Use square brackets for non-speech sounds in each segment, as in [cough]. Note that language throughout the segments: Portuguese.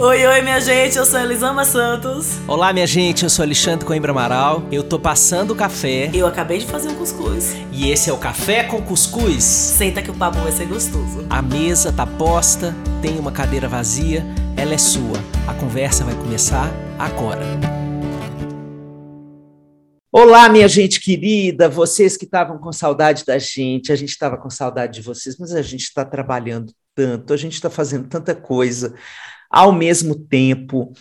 Oi, oi, minha gente, eu sou Elisama Santos. Olá, minha gente, eu sou Alexandre Coimbra Amaral. Eu tô passando o café. Eu acabei de fazer um cuscuz. E esse é o Café com Cuscuz. Senta que o papo vai ser gostoso. A mesa tá posta, tem uma cadeira vazia, ela é sua. A conversa vai começar agora. Olá, minha gente querida, vocês que estavam com saudade da gente, a gente estava com saudade de vocês, mas a gente está trabalhando tanto, a gente está fazendo tanta coisa ao mesmo tempo,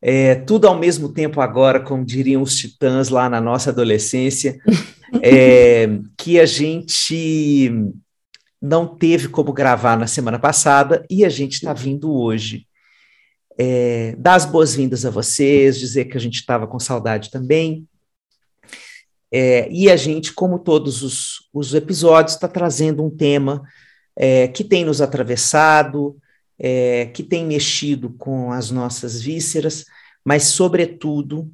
é, tudo ao mesmo tempo agora, como diriam os titãs lá na nossa adolescência, [laughs] é, que a gente não teve como gravar na semana passada e a gente está vindo hoje. É, dar as boas-vindas a vocês, dizer que a gente estava com saudade também. É, e a gente, como todos os, os episódios, está trazendo um tema é, que tem nos atravessado, é, que tem mexido com as nossas vísceras, mas, sobretudo,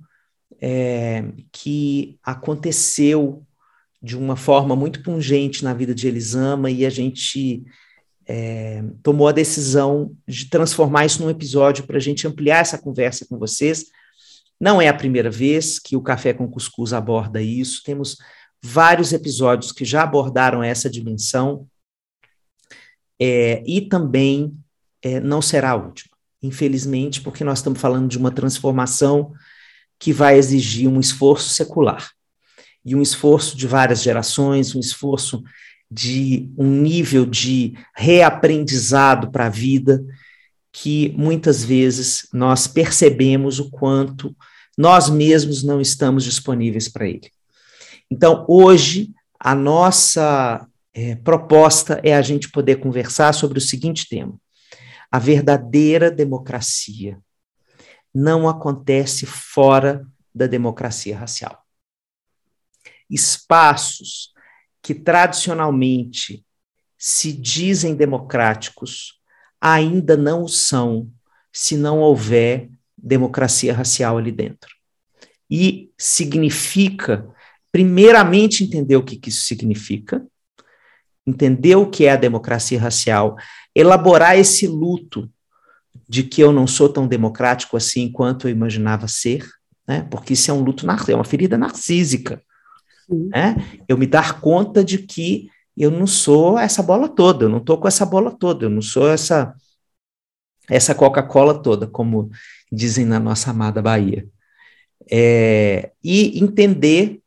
é, que aconteceu de uma forma muito pungente na vida de Elisama e a gente é, tomou a decisão de transformar isso num episódio para a gente ampliar essa conversa com vocês. Não é a primeira vez que o Café com Cuscuz aborda isso, temos vários episódios que já abordaram essa dimensão, é, e também é, não será a última, infelizmente, porque nós estamos falando de uma transformação que vai exigir um esforço secular e um esforço de várias gerações, um esforço de um nível de reaprendizado para a vida que muitas vezes nós percebemos o quanto nós mesmos não estamos disponíveis para ele. Então, hoje, a nossa é, proposta é a gente poder conversar sobre o seguinte tema: a verdadeira democracia não acontece fora da democracia racial. Espaços que tradicionalmente se dizem democráticos ainda não o são se não houver democracia racial ali dentro. E significa, primeiramente, entender o que, que isso significa, entender o que é a democracia racial, elaborar esse luto de que eu não sou tão democrático assim quanto eu imaginava ser, né? porque isso é um luto, é uma ferida narcísica. Né? Eu me dar conta de que eu não sou essa bola toda, eu não estou com essa bola toda, eu não sou essa essa Coca-Cola toda, como dizem na nossa amada Bahia. É, e entender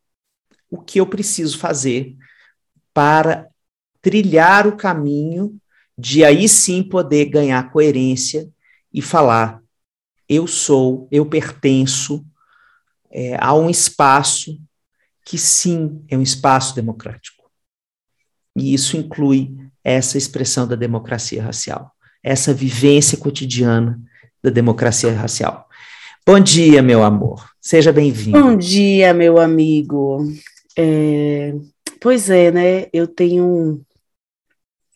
o que eu preciso fazer para trilhar o caminho de aí sim poder ganhar coerência e falar: eu sou, eu pertenço é, a um espaço que sim é um espaço democrático. E isso inclui essa expressão da democracia racial, essa vivência cotidiana da democracia racial. Bom dia, meu amor. Seja bem-vindo. Bom dia, meu amigo. É, pois é, né? Eu tenho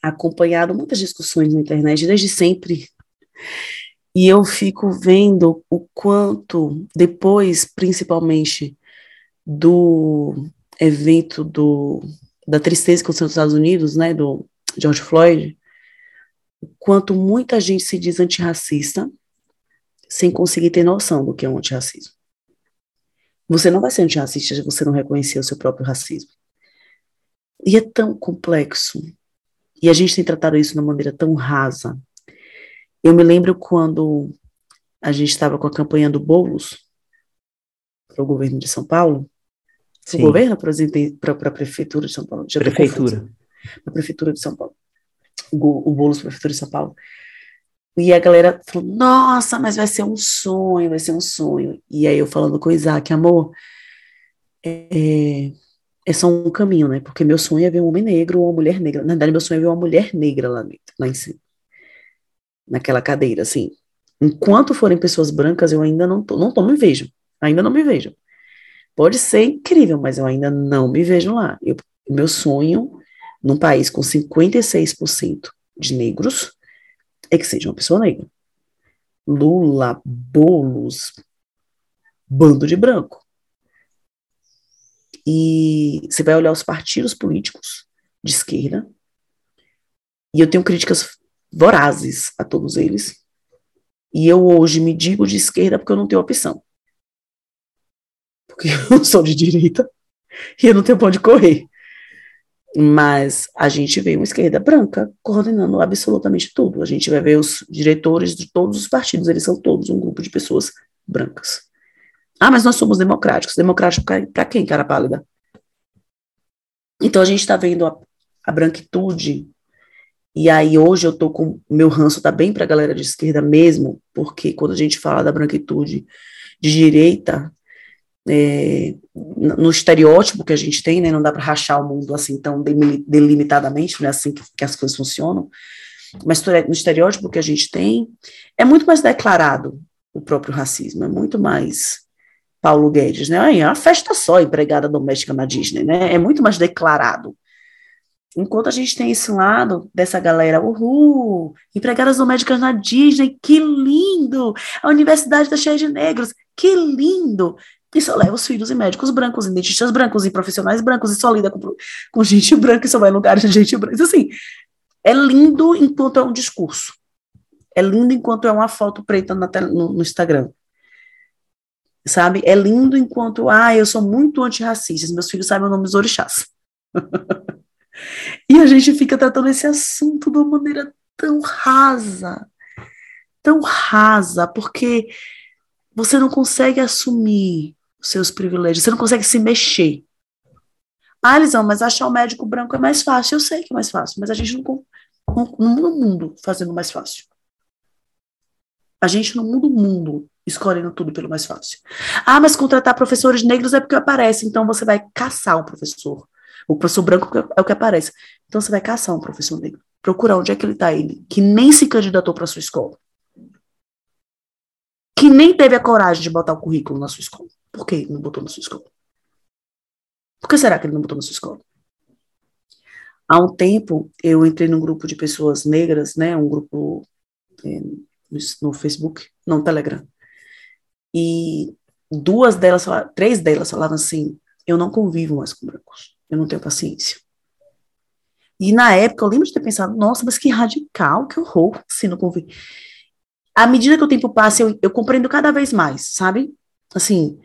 acompanhado muitas discussões na internet desde sempre. E eu fico vendo o quanto, depois, principalmente, do evento do, da tristeza que aconteceu nos Estados Unidos, né, do George Floyd, o quanto muita gente se diz antirracista sem conseguir ter noção do que é um antirracismo. Você não vai ser antirracista se você não reconhecer o seu próprio racismo. E é tão complexo, e a gente tem tratado isso de uma maneira tão rasa. Eu me lembro quando a gente estava com a campanha do Boulos para o governo de São Paulo. Para o governo para a prefeitura de São Paulo? Já prefeitura. Para a prefeitura de São Paulo. O, o Boulos para a prefeitura de São Paulo. E a galera falou, nossa, mas vai ser um sonho, vai ser um sonho. E aí eu falando com o Isaac, amor, é, é só um caminho, né? Porque meu sonho é ver um homem negro ou uma mulher negra. Na verdade, meu sonho é ver uma mulher negra lá, lá em cima. Naquela cadeira, assim. Enquanto forem pessoas brancas, eu ainda não tô, não tô me vejo. Ainda não me vejo. Pode ser incrível, mas eu ainda não me vejo lá. Eu, meu sonho, num país com 56% de negros, é que seja uma pessoa negra. Lula, bolos, bando de branco. E você vai olhar os partidos políticos de esquerda, e eu tenho críticas vorazes a todos eles. E eu hoje me digo de esquerda porque eu não tenho opção. Porque [laughs] eu sou de direita e eu não tenho de correr. Mas a gente vê uma esquerda branca coordenando absolutamente tudo. A gente vai ver os diretores de todos os partidos, eles são todos um grupo de pessoas brancas. Ah, mas nós somos democráticos. Democrático para quem, cara pálida? Então a gente está vendo a, a, branquitude, e aí hoje eu tô com. Meu ranço tá bem para a galera de esquerda mesmo, porque quando a gente fala da branquitude de direita, é, no estereótipo que a gente tem, né, não dá para rachar o mundo assim tão delimitadamente, não é assim que, que as coisas funcionam, mas no estereótipo que a gente tem, é muito mais declarado o próprio racismo, é muito mais Paulo Guedes, né? É uma festa só, empregada doméstica na Disney, né? É muito mais declarado. Enquanto a gente tem esse lado dessa galera, uhul, empregadas domésticas na Disney, que lindo! A universidade está cheia de negros, que lindo! E só leva os filhos e médicos brancos, e dentistas brancos, e profissionais brancos, e só lida com, com gente [laughs] branca, e só vai em lugares de gente branca. Assim, é lindo enquanto é um discurso. É lindo enquanto é uma foto preta no, no Instagram sabe? É lindo enquanto, ah, eu sou muito antirracista, meus filhos sabem o nome dos orixás. [laughs] e a gente fica tratando esse assunto de uma maneira tão rasa, tão rasa, porque você não consegue assumir os seus privilégios, você não consegue se mexer. Ah, Elisão, mas achar o um médico branco é mais fácil. Eu sei que é mais fácil, mas a gente não, não, não muda o mundo fazendo mais fácil. A gente não muda o mundo escolhendo tudo pelo mais fácil. Ah, mas contratar professores negros é porque aparece, então você vai caçar um professor. O professor branco é o que aparece. Então você vai caçar um professor negro. Procurar onde é que ele está, ele, que nem se candidatou para sua escola. Que nem teve a coragem de botar o currículo na sua escola. Por que ele não botou na sua escola? Por que será que ele não botou na sua escola? Há um tempo, eu entrei num grupo de pessoas negras, né, um grupo é, no Facebook, não, Telegram, e duas delas, três delas falavam assim: eu não convivo mais com brancos, eu não tenho paciência. E na época eu lembro de ter pensado: nossa, mas que radical, que horror, se não convivo. À medida que o tempo passa, eu, eu compreendo cada vez mais, sabe? Assim,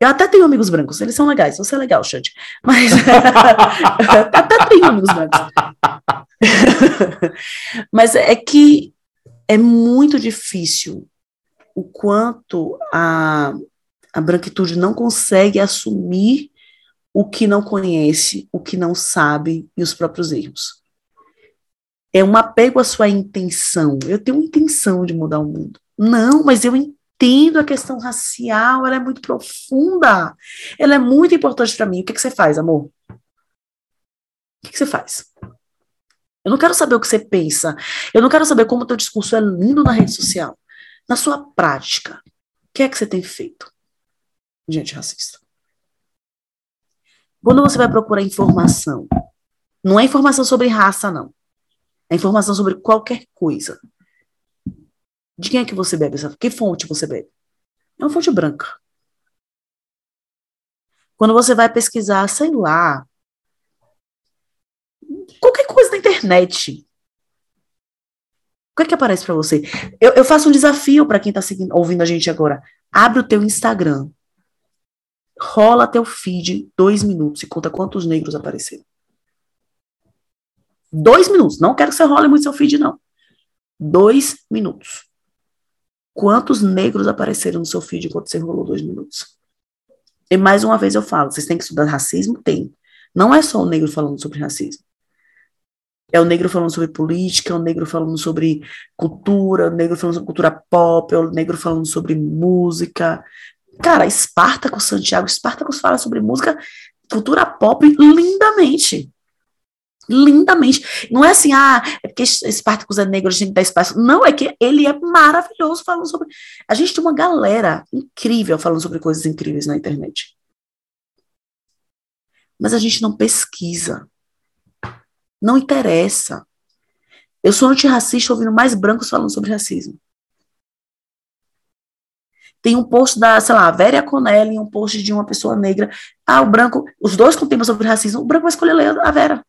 eu até tenho amigos brancos, eles são legais, você é legal, Xande. Mas [laughs] até tenho amigos brancos. [laughs] mas é que é muito difícil o quanto a, a branquitude não consegue assumir o que não conhece, o que não sabe e os próprios erros. É um apego à sua intenção. Eu tenho intenção de mudar o mundo. Não, mas eu entendo a questão racial, ela é muito profunda. Ela é muito importante para mim. O que, que você faz, amor? O que, que você faz? Eu não quero saber o que você pensa. Eu não quero saber como o teu discurso é lindo na rede social. Na sua prática, o que é que você tem feito gente racista? Quando você vai procurar informação, não é informação sobre raça, não. É informação sobre qualquer coisa. De quem é que você bebe? Que fonte você bebe? É uma fonte branca. Quando você vai pesquisar, sei lá, qualquer coisa na internet, o que é que aparece para você? Eu, eu, faço um desafio para quem está ouvindo a gente agora. Abre o teu Instagram. Rola teu feed dois minutos e conta quantos negros apareceram. Dois minutos. Não quero que você role muito seu feed, não. Dois minutos. Quantos negros apareceram no seu feed enquanto você rolou dois minutos? E mais uma vez eu falo, vocês têm que estudar racismo? Tem. Não é só o negro falando sobre racismo. É o negro falando sobre política, é o negro falando sobre cultura, é o negro falando sobre cultura pop, é o negro falando sobre música. Cara, Espartacus, Santiago Espartacus fala sobre música, cultura pop lindamente. Lindamente. Não é assim, ah, é porque Espartacus é negro, a gente dar espaço. Não, é que ele é maravilhoso falando sobre. A gente tem uma galera incrível falando sobre coisas incríveis na internet. Mas a gente não pesquisa. Não interessa. Eu sou antirracista ouvindo mais brancos falando sobre racismo. Tem um post da, sei lá, Vera Conelli, um post de uma pessoa negra. Ah, o branco, os dois com tema sobre racismo, o branco vai escolher ler a Vera.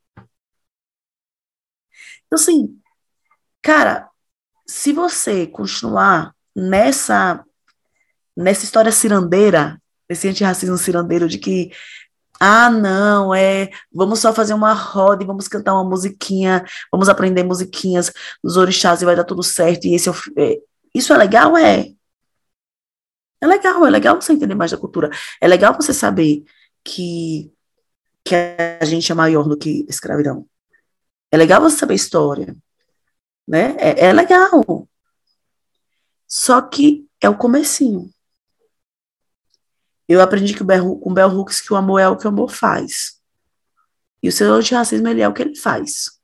Então, assim, cara, se você continuar nessa nessa história cirandeira, esse antirracismo cirandeiro de que ah, não, é, vamos só fazer uma roda e vamos cantar uma musiquinha, vamos aprender musiquinhas dos orixás e vai dar tudo certo. E esse é, é, isso é legal, é. É legal, é legal você entender mais da cultura. É legal você saber que que a gente é maior do que escravidão. É legal você saber história, né? É, é legal. Só que é o comecinho. Eu aprendi que o Bell, com Bell Hooks que o amor é o que o amor faz. E o seu antirracismo, ele é o que ele faz.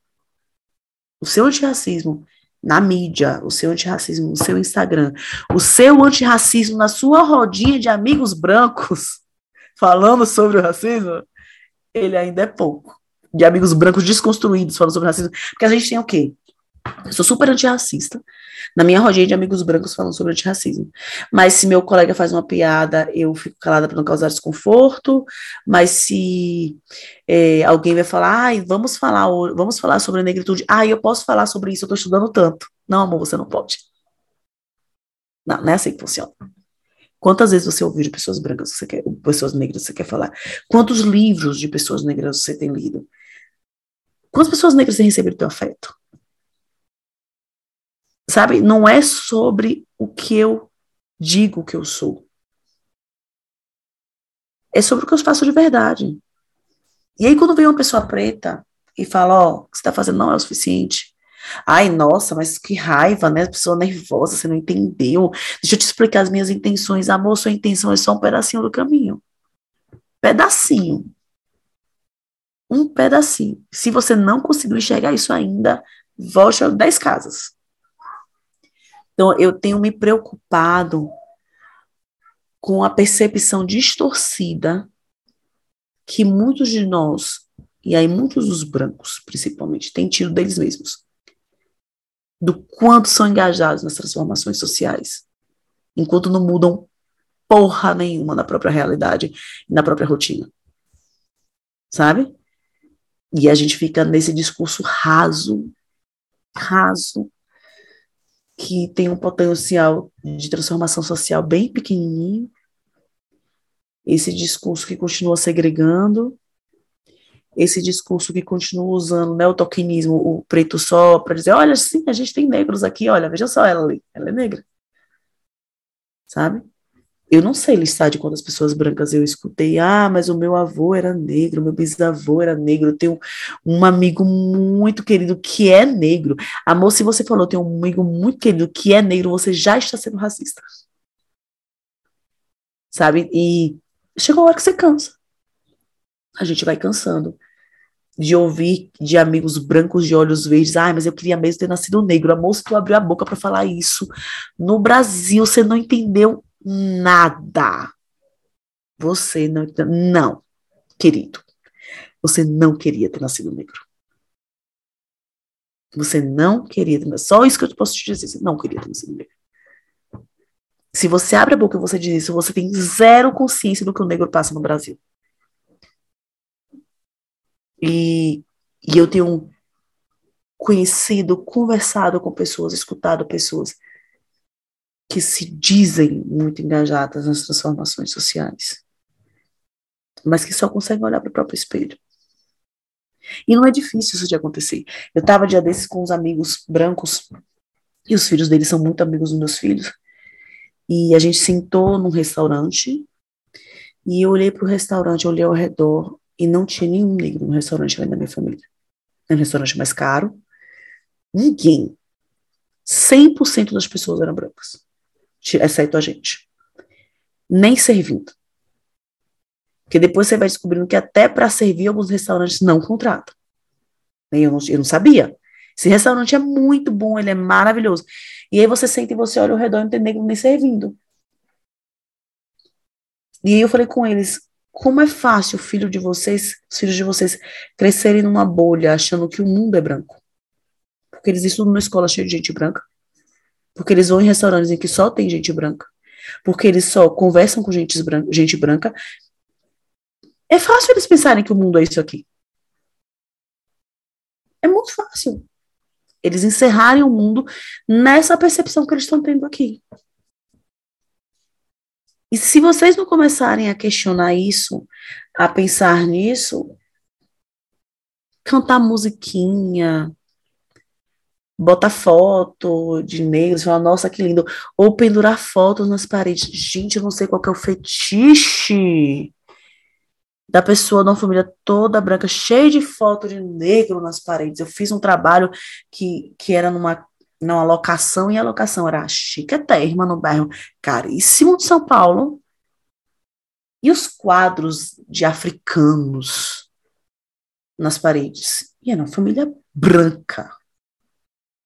O seu antirracismo na mídia, o seu antirracismo no seu Instagram, o seu antirracismo na sua rodinha de amigos brancos, [laughs] falando sobre o racismo, ele ainda é pouco. De amigos brancos desconstruídos falando sobre racismo. Porque a gente tem o quê? Eu sou super antirracista. Na minha rodinha de amigos brancos falando sobre antirracismo. Mas se meu colega faz uma piada, eu fico calada para não causar desconforto. Mas se é, alguém vai falar, ai, vamos falar, vamos falar sobre a negritude. Ah, eu posso falar sobre isso, eu estou estudando tanto. Não, amor, você não pode. Não, não é assim que funciona. Quantas vezes você ouviu de pessoas brancas que você quer, pessoas negras que você quer falar? Quantos livros de pessoas negras você tem lido? Quantas pessoas negras têm recebido teu afeto? Sabe, não é sobre o que eu digo que eu sou. É sobre o que eu faço de verdade. E aí, quando vem uma pessoa preta e fala, ó, oh, o que você está fazendo não é o suficiente, Ai, nossa, mas que raiva, né? Pessoa nervosa, você não entendeu. Deixa eu te explicar as minhas intenções. Amor, sua intenção é só um pedacinho do caminho. Pedacinho. Um pedacinho. Se você não conseguiu enxergar isso ainda, volte a 10 casas. Então, eu tenho me preocupado com a percepção distorcida que muitos de nós, e aí muitos dos brancos, principalmente, têm tido deles mesmos do quanto são engajados nas transformações sociais, enquanto não mudam porra nenhuma na própria realidade na própria rotina. Sabe? E a gente fica nesse discurso raso, raso, que tem um potencial de transformação social bem pequenininho. Esse discurso que continua segregando, esse discurso que continua usando né, o tokenismo, o preto só, para dizer, olha, sim, a gente tem negros aqui, olha, veja só ela ali, ela é negra. Sabe? Eu não sei listar de quantas pessoas brancas eu escutei, ah, mas o meu avô era negro, meu bisavô era negro, eu tenho um amigo muito querido que é negro. Amor, se você falou, tem um amigo muito querido que é negro, você já está sendo racista. Sabe? E chegou a hora que você cansa a gente vai cansando de ouvir de amigos brancos de olhos verdes, ai, mas eu queria mesmo ter nascido negro. A moça tu abriu a boca para falar isso. No Brasil você não entendeu nada. Você não não, querido. Você não queria ter nascido negro. Você não queria ter nascido. Só isso que eu posso te dizer. Você não queria ter nascido negro. Se você abre a boca e você diz isso, você tem zero consciência do que o negro passa no Brasil. E, e eu tenho conhecido, conversado com pessoas, escutado pessoas que se dizem muito engajadas nas transformações sociais, mas que só conseguem olhar para o próprio espelho. E não é difícil isso de acontecer. Eu estava dia desses com uns amigos brancos, e os filhos deles são muito amigos dos meus filhos, e a gente sentou num restaurante, e eu olhei para o restaurante, olhei ao redor, e não tinha nenhum negro no restaurante além da minha família. Era um restaurante mais caro. Ninguém. 100% das pessoas eram brancas, exceto a gente. Nem servindo. Porque depois você vai descobrindo que até para servir alguns restaurantes não contratam. Eu não, eu não sabia. Esse restaurante é muito bom, ele é maravilhoso. E aí você senta e você olha ao redor e não tem negro nem servindo. E aí eu falei com eles, como é fácil filho de vocês, os filhos de vocês, crescerem numa bolha achando que o mundo é branco. Porque eles estudam numa escola cheia de gente branca. Porque eles vão em restaurantes em que só tem gente branca. Porque eles só conversam com gente branca, gente branca. É fácil eles pensarem que o mundo é isso aqui. É muito fácil. Eles encerrarem o mundo nessa percepção que eles estão tendo aqui. E se vocês não começarem a questionar isso, a pensar nisso, cantar musiquinha, botar foto de negros, falar, nossa, que lindo. Ou pendurar fotos nas paredes. Gente, eu não sei qual é o fetiche da pessoa de uma família toda branca, cheia de foto de negro nas paredes. Eu fiz um trabalho que, que era numa, numa locação, e a locação era chiquetérrima no bairro caríssimo de São Paulo. E os quadros de africanos nas paredes? E era uma família branca.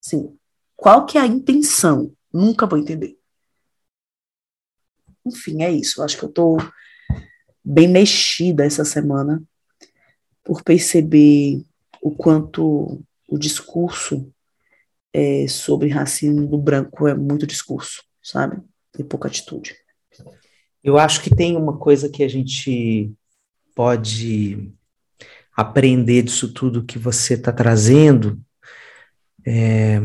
Assim, qual que é a intenção? Nunca vou entender. Enfim, é isso. Acho que eu tô bem mexida essa semana por perceber o quanto o discurso é, sobre racismo do branco é muito discurso, sabe? E pouca atitude. Eu acho que tem uma coisa que a gente pode aprender disso tudo que você está trazendo, é,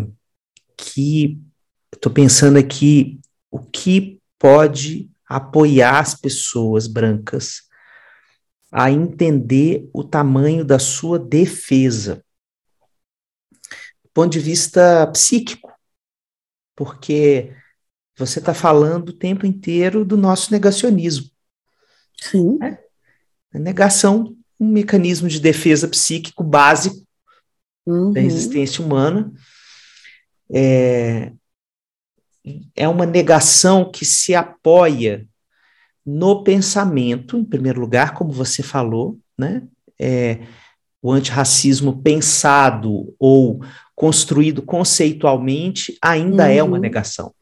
que estou pensando aqui o que pode apoiar as pessoas brancas a entender o tamanho da sua defesa, do ponto de vista psíquico, porque você está falando o tempo inteiro do nosso negacionismo. Sim. Né? A negação, um mecanismo de defesa psíquico básico uhum. da existência humana. É, é uma negação que se apoia no pensamento, em primeiro lugar, como você falou, né? É, o antirracismo pensado ou construído conceitualmente ainda uhum. é uma uhum. negação.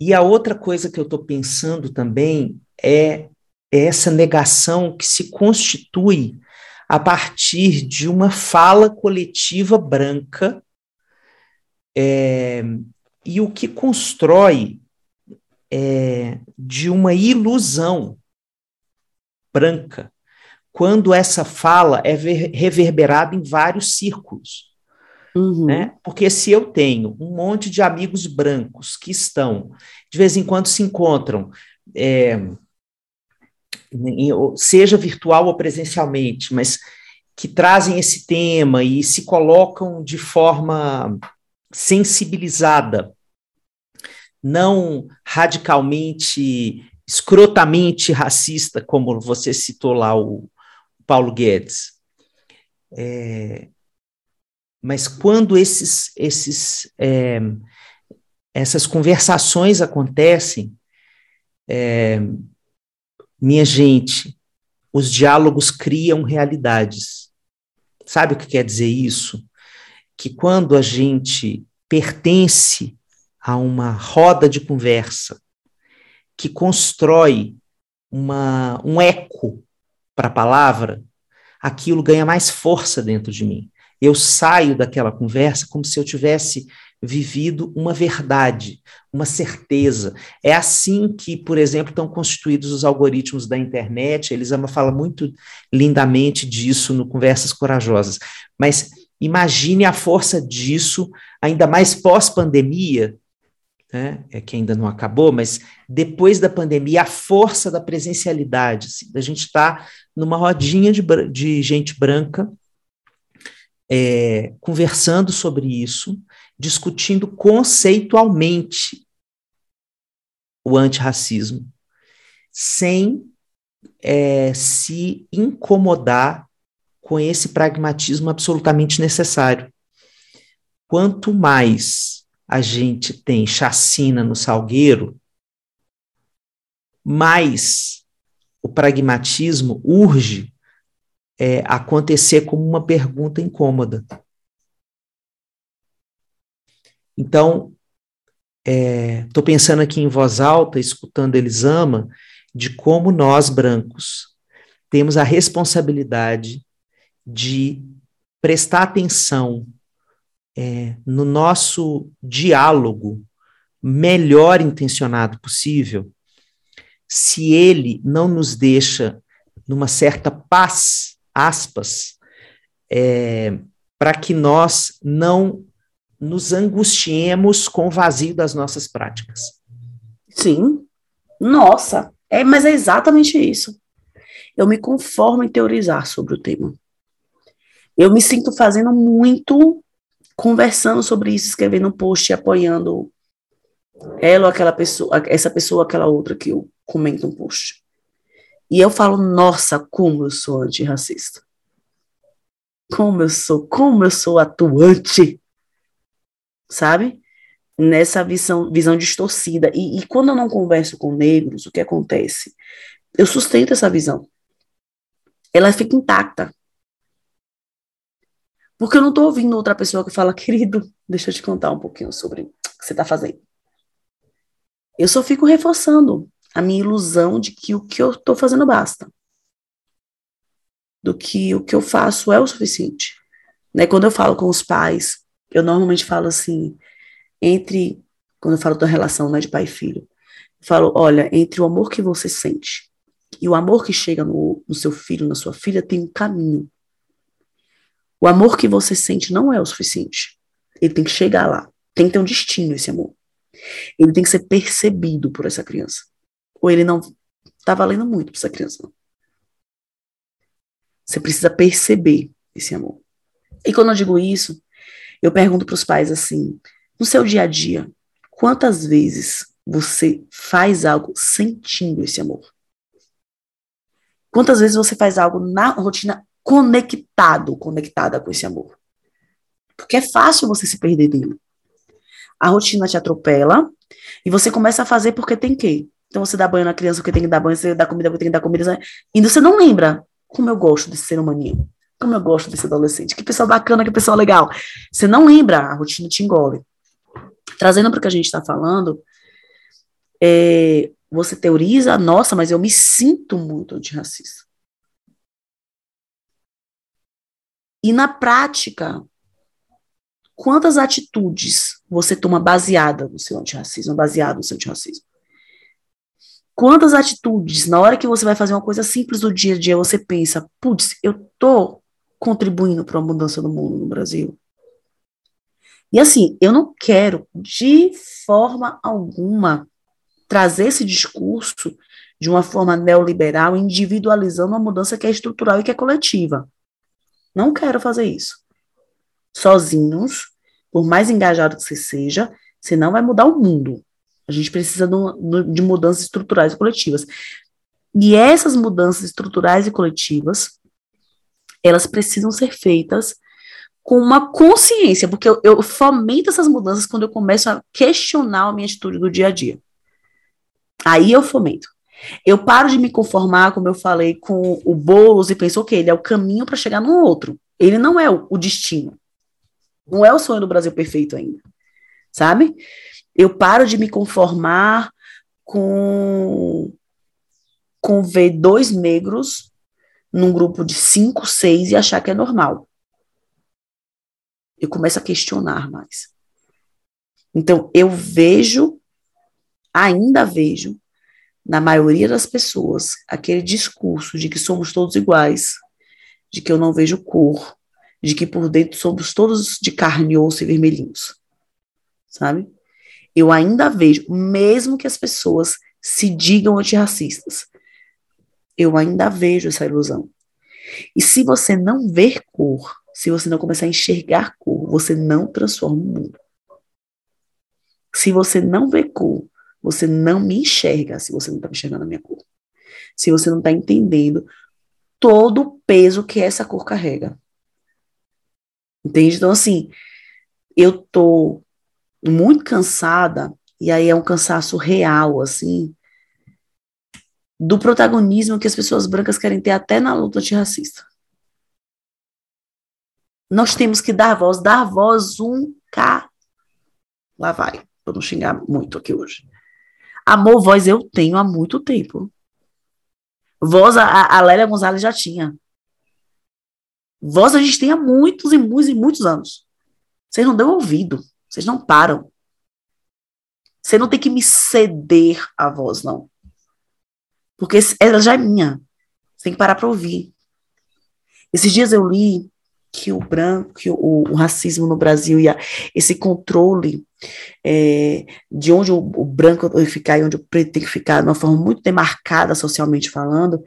E a outra coisa que eu estou pensando também é essa negação que se constitui a partir de uma fala coletiva branca é, e o que constrói é, de uma ilusão branca quando essa fala é reverberada em vários círculos. Uhum. Né? Porque se eu tenho um monte de amigos brancos que estão, de vez em quando se encontram, é, seja virtual ou presencialmente, mas que trazem esse tema e se colocam de forma sensibilizada, não radicalmente, escrotamente racista, como você citou lá o Paulo Guedes. É, mas quando esses, esses, é, essas conversações acontecem, é, minha gente, os diálogos criam realidades. Sabe o que quer dizer isso? Que quando a gente pertence a uma roda de conversa que constrói uma, um eco para a palavra, aquilo ganha mais força dentro de mim. Eu saio daquela conversa como se eu tivesse vivido uma verdade, uma certeza. É assim que, por exemplo, estão constituídos os algoritmos da internet. Elisama fala muito lindamente disso no Conversas Corajosas. Mas imagine a força disso, ainda mais pós-pandemia, né? é que ainda não acabou, mas depois da pandemia, a força da presencialidade, assim, da gente estar tá numa rodinha de, de gente branca, é, conversando sobre isso, discutindo conceitualmente o antirracismo, sem é, se incomodar com esse pragmatismo absolutamente necessário. Quanto mais a gente tem chacina no salgueiro, mais o pragmatismo urge é, acontecer como uma pergunta incômoda. Então, estou é, pensando aqui em voz alta, escutando Elisama, de como nós, brancos, temos a responsabilidade de prestar atenção é, no nosso diálogo melhor intencionado possível, se ele não nos deixa numa certa paz, aspas, é, para que nós não nos angustiemos com o vazio das nossas práticas. Sim. Nossa, é, mas é exatamente isso. Eu me conformo em teorizar sobre o tema. Eu me sinto fazendo muito, conversando sobre isso, escrevendo um post, apoiando ela ou aquela pessoa, essa pessoa, aquela outra que eu comento um post. E eu falo, nossa, como eu sou antirracista. Como eu sou, como eu sou atuante. Sabe? Nessa visão, visão distorcida. E, e quando eu não converso com negros, o que acontece? Eu sustento essa visão. Ela fica intacta. Porque eu não estou ouvindo outra pessoa que fala, [laughs] querido, deixa eu te contar um pouquinho sobre o que você está fazendo. Eu só fico reforçando a minha ilusão de que o que eu estou fazendo basta. Do que o que eu faço é o suficiente. Né? Quando eu falo com os pais, eu normalmente falo assim, entre, quando eu falo da relação né, de pai e filho, eu falo, olha, entre o amor que você sente e o amor que chega no, no seu filho, na sua filha, tem um caminho. O amor que você sente não é o suficiente. Ele tem que chegar lá. Tem que ter um destino esse amor. Ele tem que ser percebido por essa criança. Ou ele não está valendo muito para essa criança. Não. Você precisa perceber esse amor. E quando eu digo isso, eu pergunto para os pais assim: no seu dia a dia, quantas vezes você faz algo sentindo esse amor? Quantas vezes você faz algo na rotina conectado, conectada com esse amor? Porque é fácil você se perder dele. A rotina te atropela e você começa a fazer porque tem que. Então você dá banho na criança porque tem que dar banho, você dá comida porque tem que dar comida. E você não lembra como eu gosto desse ser humaninho. Como eu gosto desse adolescente. Que pessoa bacana, que pessoa legal. Você não lembra, a rotina te engole. Trazendo para o que a gente está falando, é, você teoriza, nossa, mas eu me sinto muito antirracista. E na prática, quantas atitudes você toma baseada no seu antirracismo, baseado no seu antirracismo? Quantas atitudes, na hora que você vai fazer uma coisa simples do dia a dia, você pensa, putz, eu tô contribuindo para uma mudança do mundo no Brasil? E assim, eu não quero de forma alguma trazer esse discurso de uma forma neoliberal, individualizando uma mudança que é estrutural e que é coletiva. Não quero fazer isso. Sozinhos, por mais engajado que você seja, você não vai mudar o mundo. A gente precisa de mudanças estruturais e coletivas. E essas mudanças estruturais e coletivas, elas precisam ser feitas com uma consciência, porque eu, eu fomento essas mudanças quando eu começo a questionar a minha atitude do dia a dia. Aí eu fomento. Eu paro de me conformar, como eu falei, com o Boulos e penso, ok, ele é o caminho para chegar no outro. Ele não é o, o destino. Não é o sonho do Brasil perfeito ainda. Sabe? Eu paro de me conformar com, com ver dois negros num grupo de cinco, seis e achar que é normal. Eu começo a questionar mais. Então, eu vejo, ainda vejo, na maioria das pessoas, aquele discurso de que somos todos iguais, de que eu não vejo cor, de que por dentro somos todos de carne, osso e vermelhinhos. Sabe? eu ainda vejo, mesmo que as pessoas se digam antirracistas, eu ainda vejo essa ilusão. E se você não ver cor, se você não começar a enxergar cor, você não transforma o mundo. Se você não vê cor, você não me enxerga se você não está enxergando a minha cor. Se você não está entendendo todo o peso que essa cor carrega. Entende? Então, assim, eu tô muito cansada, e aí é um cansaço real, assim, do protagonismo que as pessoas brancas querem ter até na luta antirracista. Nós temos que dar voz, dar voz um K. Lá vai, para não xingar muito aqui hoje. Amor, voz eu tenho há muito tempo. Voz a, a Lélia Gonzalez já tinha. Voz a gente tem há muitos e muitos e muitos anos. Vocês não deu ouvido. Vocês não param. Você não tem que me ceder a voz, não. Porque ela já é minha. Você tem que parar para ouvir. Esses dias eu li que o branco, que o, o racismo no Brasil e a, esse controle é, de onde o, o, branco tem que ficar e onde o preto tem que ficar, de uma forma muito demarcada socialmente falando,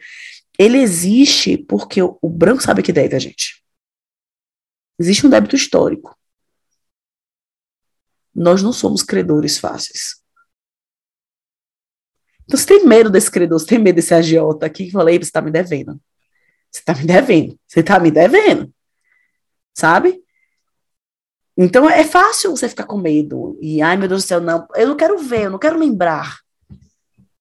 ele existe porque o, o branco sabe que deve a gente. Existe um débito histórico. Nós não somos credores fáceis. Então, você tem medo desse credor, você tem medo desse agiota aqui que falei, você está me devendo. Você está me devendo. Você está me devendo sabe? Então é fácil você ficar com medo. E, ai meu Deus do céu, não, eu não quero ver, eu não quero lembrar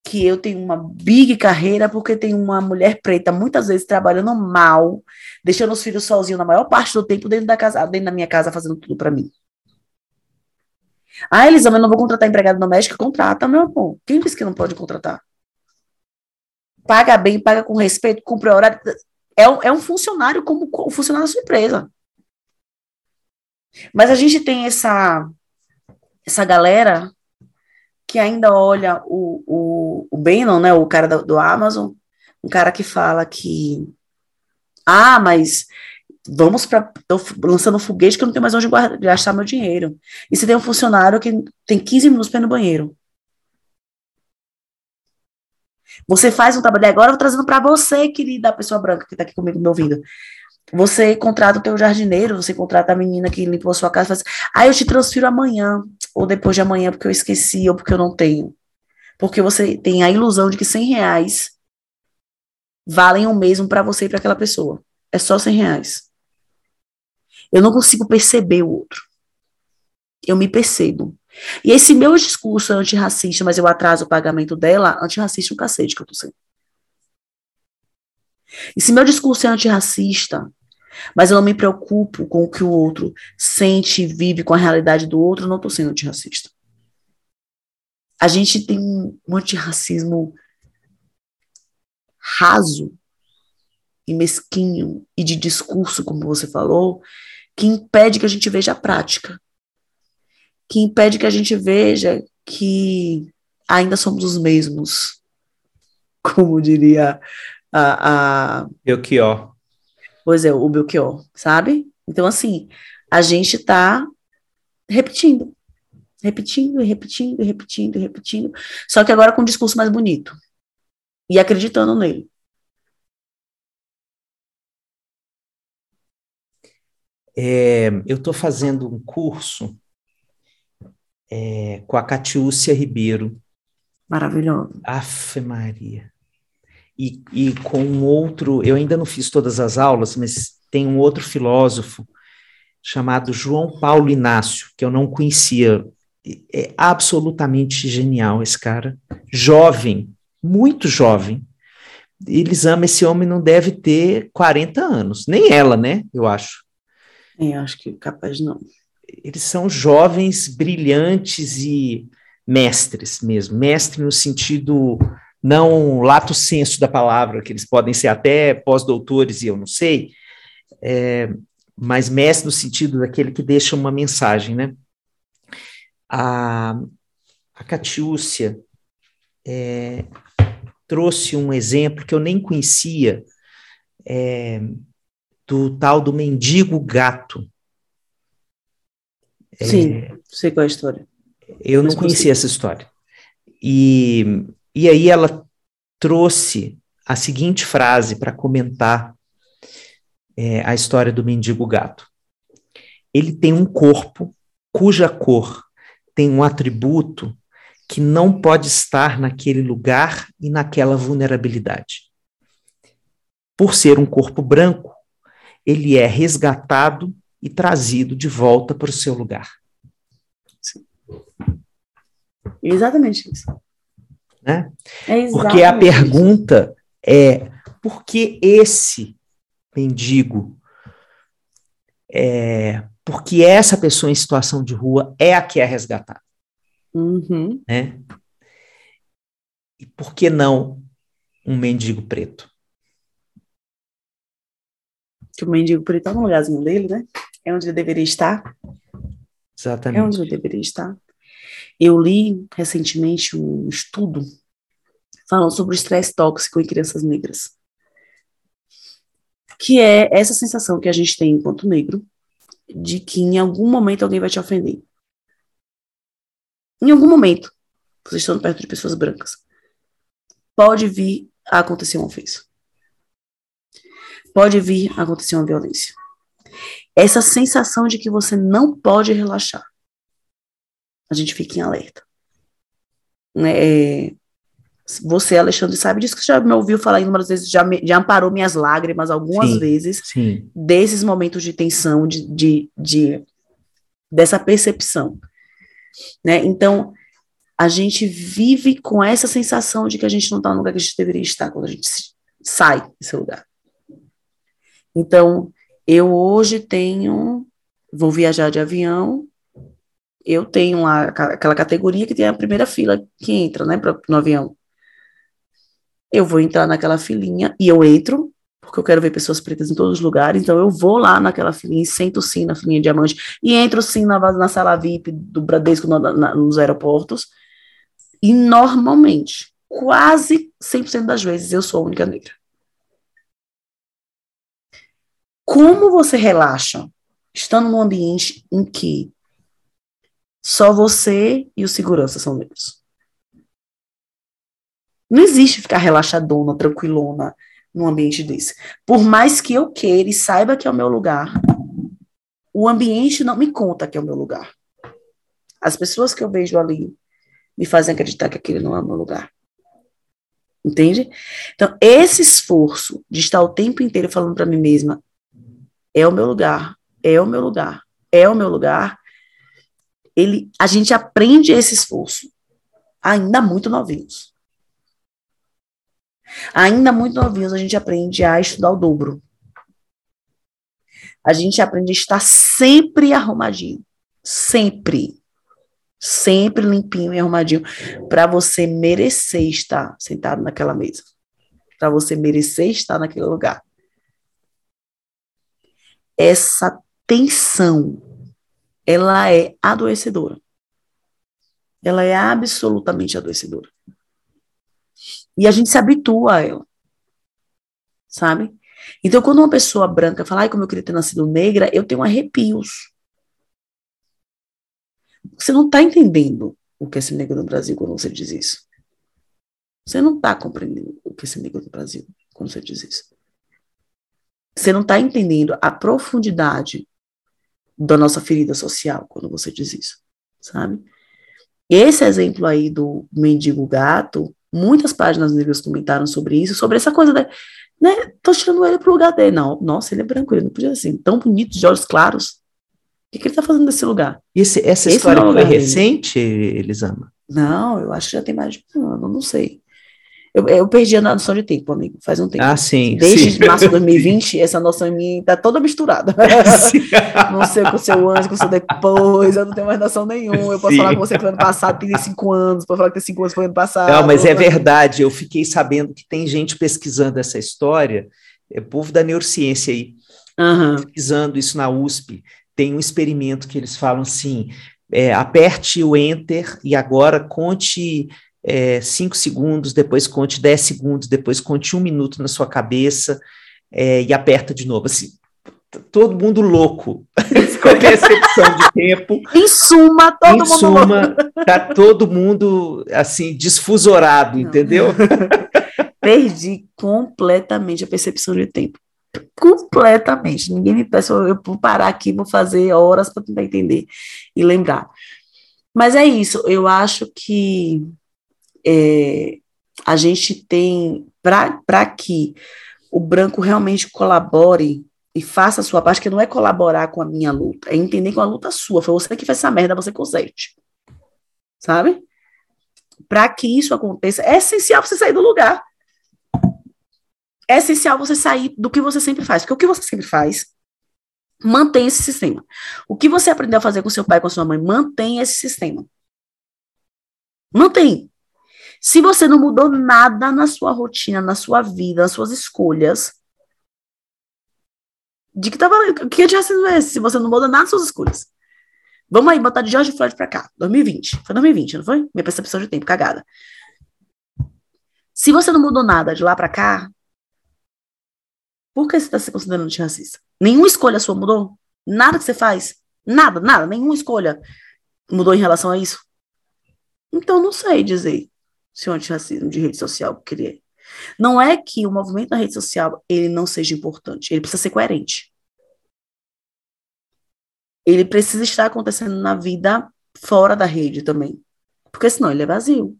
que eu tenho uma big carreira porque tem uma mulher preta muitas vezes trabalhando mal, deixando os filhos sozinhos na maior parte do tempo dentro da casa, dentro da minha casa fazendo tudo para mim. Ah, Elisama, eu não vou contratar empregado doméstico, contrata, meu amor. Quem disse que não pode contratar? Paga bem, paga com respeito, cumpre horário. É um, é um funcionário como o funcionário da sua empresa. Mas a gente tem essa, essa galera que ainda olha o, o, o Bannon, né, o cara do, do Amazon, um cara que fala que, ah, mas vamos para. Lançando um foguete que eu não tenho mais onde gastar meu dinheiro. E você tem um funcionário que tem 15 minutos para ir no banheiro. Você faz um trabalho. Agora eu vou trazendo para você, querida pessoa branca que está aqui comigo me ouvindo. Você contrata o teu jardineiro, você contrata a menina que limpou a sua casa, faz, ah, eu te transfiro amanhã, ou depois de amanhã, porque eu esqueci, ou porque eu não tenho. Porque você tem a ilusão de que 100 reais valem o mesmo para você e para aquela pessoa. É só 100 reais. Eu não consigo perceber o outro. Eu me percebo. E esse meu discurso é antirracista, mas eu atraso o pagamento dela, antirracista é um cacete que eu tô sendo. E se meu discurso é antirracista, mas eu não me preocupo com o que o outro sente e vive com a realidade do outro, não estou sendo antirracista. A gente tem um antirracismo raso e mesquinho e de discurso, como você falou, que impede que a gente veja a prática, que impede que a gente veja que ainda somos os mesmos, [laughs] como diria a, a... Belchior. Pois é, o Belchior, sabe? Então, assim, a gente está repetindo, repetindo, repetindo, repetindo, repetindo, só que agora com um discurso mais bonito e acreditando nele. É, eu estou fazendo um curso é, com a Catiúcia Ribeiro. Maravilhoso. Afe Maria e, e com um outro, eu ainda não fiz todas as aulas, mas tem um outro filósofo chamado João Paulo Inácio, que eu não conhecia. É absolutamente genial esse cara, jovem, muito jovem. Eles amam esse homem, não deve ter 40 anos, nem ela, né? Eu acho. Eu acho que capaz não. Eles são jovens, brilhantes e mestres mesmo, mestre no sentido não lato senso da palavra, que eles podem ser até pós-doutores e eu não sei, é, mas mestre no sentido daquele que deixa uma mensagem, né? A, a Catiúcia é, trouxe um exemplo que eu nem conhecia, é, do tal do mendigo gato. Sim, é, sei qual é a história. Eu mas não conhecia essa história. E e aí ela trouxe a seguinte frase para comentar é, a história do mendigo gato. Ele tem um corpo cuja cor tem um atributo que não pode estar naquele lugar e naquela vulnerabilidade. Por ser um corpo branco, ele é resgatado e trazido de volta para o seu lugar. Exatamente isso. Né? É Porque a pergunta é por que esse mendigo, é, porque essa pessoa em situação de rua é a que é resgatada? Uhum. Né? E por que não um mendigo preto? Que o mendigo preto está no lugarzinho dele, né? É onde ele deveria estar. Exatamente. É onde ele deveria estar. Eu li recentemente um estudo falando sobre o estresse tóxico em crianças negras. que é essa sensação que a gente tem enquanto negro de que em algum momento alguém vai te ofender. Em algum momento, vocês estão perto de pessoas brancas, pode vir a acontecer uma ofensa. Pode vir a acontecer uma violência. Essa sensação de que você não pode relaxar. A gente fica em alerta. Né? É, você, Alexandre, sabe disso que já me ouviu falar inúmeras vezes, já, me, já amparou minhas lágrimas algumas Sim, vezes, Sim. desses momentos de tensão, de, de, de dessa percepção. Né? Então, a gente vive com essa sensação de que a gente não está no lugar que a gente deveria estar quando a gente sai desse lugar. Então, eu hoje tenho, vou viajar de avião, eu tenho lá aquela categoria que tem a primeira fila que entra, né, pra, no avião. Eu vou entrar naquela filinha e eu entro, porque eu quero ver pessoas pretas em todos os lugares, então eu vou lá naquela filinha e sento sim na filinha diamante e entro sim na, na sala VIP do Bradesco no, na, nos aeroportos. E normalmente, quase 100% das vezes, eu sou a única negra. Como você relaxa estando num ambiente em que só você e o segurança são negros? Não existe ficar relaxadona, tranquilona num ambiente desse. Por mais que eu queira e saiba que é o meu lugar, o ambiente não me conta que é o meu lugar. As pessoas que eu vejo ali me fazem acreditar que aquele não é o meu lugar. Entende? Então, esse esforço de estar o tempo inteiro falando para mim mesma, é o meu lugar, é o meu lugar, é o meu lugar, ele, a gente aprende esse esforço ainda muito novinhos. Ainda muito novinhos, a gente aprende a estudar o dobro. A gente aprende a estar sempre arrumadinho. Sempre. Sempre limpinho e arrumadinho. Para você merecer estar sentado naquela mesa. Para você merecer estar naquele lugar. Essa tensão, ela é adoecedora. Ela é absolutamente adoecedora. E a gente se habitua a ela. Sabe? Então, quando uma pessoa branca fala, ai, como eu queria ter nascido negra, eu tenho arrepios. Você não está entendendo o que é ser negro no Brasil quando você diz isso. Você não está compreendendo o que é ser negro no Brasil quando você diz isso. Você não está entendendo a profundidade da nossa ferida social quando você diz isso, sabe? Esse exemplo aí do mendigo gato Muitas páginas negras comentaram sobre isso, sobre essa coisa da. Né, tô tirando ele pro lugar dele. Não, nossa, ele é branco, ele não podia ser assim, tão bonito, de olhos claros. O que, que ele tá fazendo nesse lugar? Esse, essa Esse história é foi recente, Elisama? Não, eu acho que já tem mais de um ano, não sei. Eu, eu perdi a noção de tempo, amigo, faz um tempo. Ah, sim. Desde sim. março de 2020, [laughs] essa noção em mim tá toda misturada. Sim. [laughs] não sei o que seu antes, o que seu depois, eu não tenho mais noção nenhuma. Eu posso falar com você que foi ano passado, tem cinco anos, posso falar que tem cinco anos, foi ano passado. Não, mas é verdade. Eu fiquei sabendo que tem gente pesquisando essa história, é povo da neurociência aí, Aham. pesquisando isso na USP. Tem um experimento que eles falam assim: é, aperte o enter e agora conte é, cinco segundos, depois conte 10 segundos, depois conte um minuto na sua cabeça é, e aperta de novo. Assim, todo mundo louco, [laughs] com percepção de tempo. Em suma, todo em mundo suma, tá todo mundo assim desfusorado, entendeu? [laughs] perdi completamente a percepção de tempo. Completamente. Ninguém me peça, eu vou parar aqui, vou fazer horas para tentar entender e lembrar. Mas é isso, eu acho que é, a gente tem, para que o branco realmente colabore e faça a sua parte, que não é colaborar com a minha luta, é entender que é uma luta sua, foi você que fez essa merda, você conserte. Sabe? Para que isso aconteça, é essencial você sair do lugar é essencial você sair do que você sempre faz. Porque o que você sempre faz, mantém esse sistema. O que você aprendeu a fazer com seu pai, com sua mãe, mantém esse sistema. Mantém. Se você não mudou nada na sua rotina, na sua vida, nas suas escolhas, de que tava, que racismo é esse? Se você não muda nada nas suas escolhas. Vamos aí, botar de George Floyd pra cá. 2020. Foi 2020, não foi? Minha percepção de tempo, cagada. Se você não mudou nada de lá pra cá, Por que você está se considerando antirracista? Nenhuma escolha sua mudou? Nada que você faz? Nada, nada, nenhuma escolha mudou em relação a isso? Então, não sei dizer se o antirracismo de rede social que ele é. Não é que o movimento na rede social ele não seja importante, ele precisa ser coerente. Ele precisa estar acontecendo na vida fora da rede também, porque senão ele é vazio.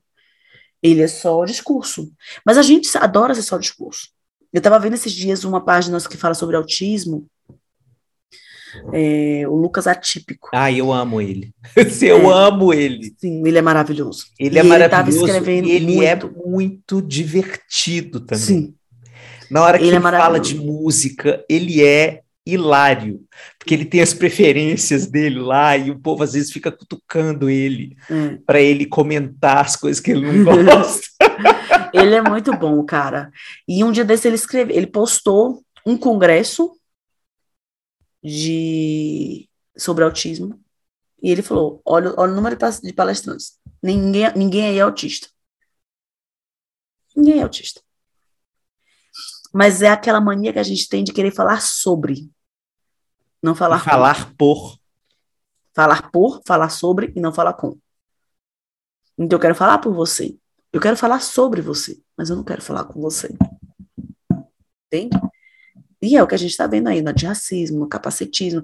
Ele é só discurso. Mas a gente adora ser só discurso. Eu estava vendo esses dias uma página que fala sobre autismo, é, o Lucas Atípico. Ah, eu amo ele. [laughs] eu é, amo ele. Sim, ele é maravilhoso. Ele é maravilhoso. Ele, ele é muito divertido também. Sim. Na hora que ele, é ele é fala de música, ele é hilário, porque ele tem as preferências dele lá e o povo às vezes fica cutucando ele é. para ele comentar as coisas que ele não [laughs] gosta. ele é muito bom, cara. E um dia desse ele escreveu, ele postou um congresso de sobre autismo. E ele falou: olha, olha o número de palestrantes. Ninguém, ninguém aí é autista. Ninguém é autista. Mas é aquela mania que a gente tem de querer falar sobre. Não falar falar por. Falar por, falar sobre e não falar com. Então eu quero falar por você. Eu quero falar sobre você, mas eu não quero falar com você. Entende? E é o que a gente está vendo aí no antirracismo, no capacitismo,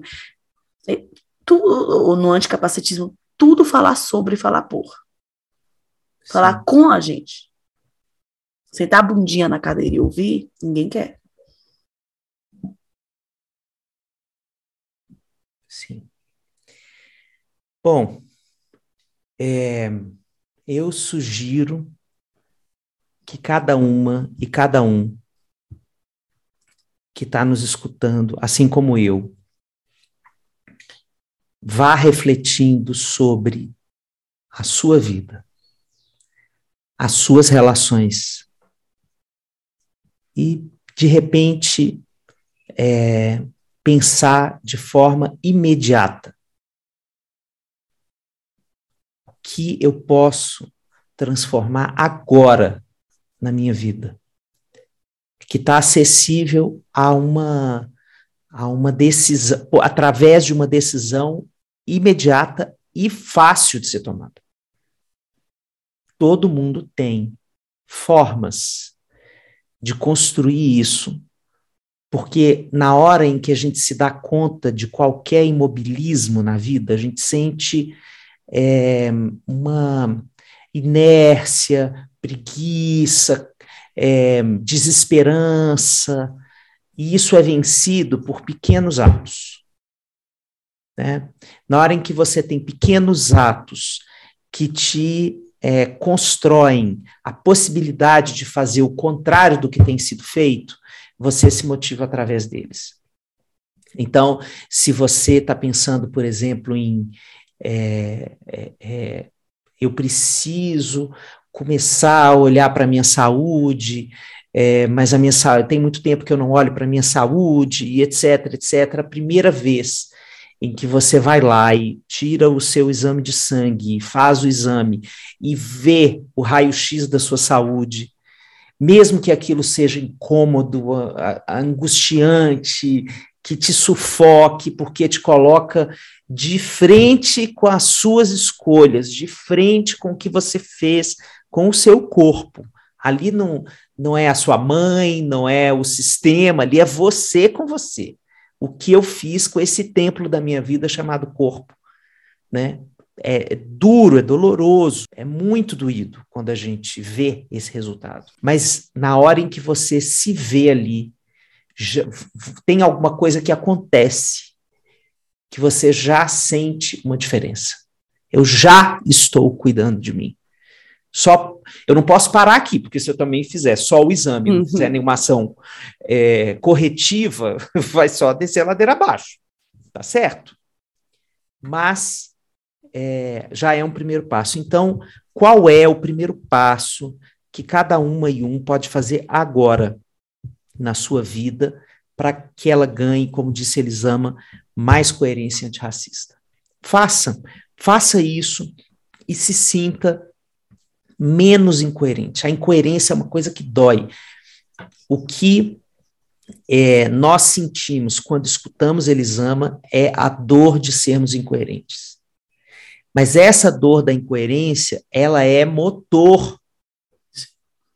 tudo, no anticapacitismo, tudo falar sobre e falar por. Falar Sim. com a gente. Sentar a bundinha na cadeira e ouvir, ninguém quer. Sim. Bom, é, eu sugiro que cada uma e cada um que está nos escutando, assim como eu, vá refletindo sobre a sua vida, as suas relações e, de repente, é, pensar de forma imediata o que eu posso transformar agora na minha vida que está acessível a uma, a uma decisão, através de uma decisão imediata e fácil de ser tomada. Todo mundo tem formas de construir isso, porque na hora em que a gente se dá conta de qualquer imobilismo na vida, a gente sente é, uma inércia, preguiça, é, desesperança, e isso é vencido por pequenos atos. Né? Na hora em que você tem pequenos atos que te é, constroem a possibilidade de fazer o contrário do que tem sido feito, você se motiva através deles. Então, se você está pensando, por exemplo, em é, é, é eu preciso começar a olhar para a minha saúde, é, mas a minha saúde, tem muito tempo que eu não olho para a minha saúde, e etc, etc. A primeira vez em que você vai lá e tira o seu exame de sangue, faz o exame e vê o raio-x da sua saúde, mesmo que aquilo seja incômodo, angustiante, que te sufoque, porque te coloca de frente com as suas escolhas, de frente com o que você fez com o seu corpo. Ali não, não é a sua mãe, não é o sistema, ali é você com você. O que eu fiz com esse templo da minha vida chamado corpo, né? É, duro, é doloroso, é muito doído quando a gente vê esse resultado. Mas na hora em que você se vê ali, já, tem alguma coisa que acontece que você já sente uma diferença. Eu já estou cuidando de mim. Só eu não posso parar aqui, porque se eu também fizer só o exame, uhum. não fizer nenhuma ação é, corretiva, [laughs] vai só descer a ladeira abaixo. Tá certo? Mas é, já é um primeiro passo. Então, qual é o primeiro passo que cada uma e um pode fazer agora na sua vida para que ela ganhe, como disse Elisama, mais coerência antirracista? Faça, faça isso e se sinta menos incoerente. A incoerência é uma coisa que dói. O que é, nós sentimos quando escutamos Elisama é a dor de sermos incoerentes. Mas essa dor da incoerência, ela é motor.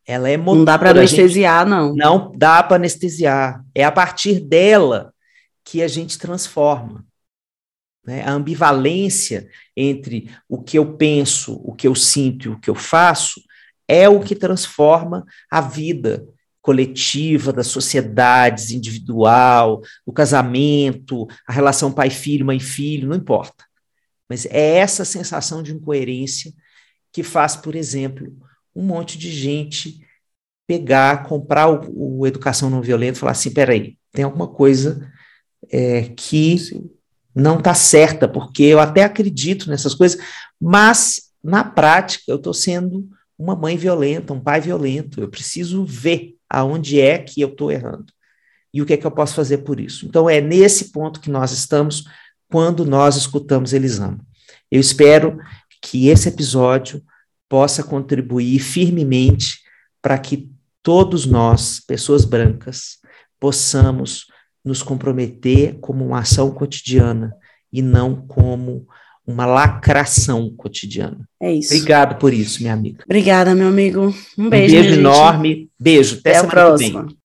Ela é motor. Não dá para anestesiar, não. Não dá para anestesiar. É a partir dela que a gente transforma. Né? A ambivalência entre o que eu penso, o que eu sinto e o que eu faço é o que transforma a vida coletiva, das sociedades, individual, o casamento, a relação pai-filho, mãe-filho, não importa. Mas é essa sensação de incoerência que faz, por exemplo, um monte de gente pegar, comprar o, o Educação Não Violenta e falar assim, peraí, tem alguma coisa é, que Sim. não está certa, porque eu até acredito nessas coisas, mas na prática eu estou sendo uma mãe violenta, um pai violento, eu preciso ver aonde é que eu estou errando e o que é que eu posso fazer por isso. Então, é nesse ponto que nós estamos quando nós escutamos Elisama. Eu espero que esse episódio possa contribuir firmemente para que todos nós, pessoas brancas, possamos nos comprometer como uma ação cotidiana e não como uma lacração cotidiana. É isso. Obrigado por isso, minha amiga. Obrigada, meu amigo. Um beijo. Um beijo enorme. Beijo. Até, Até a próxima.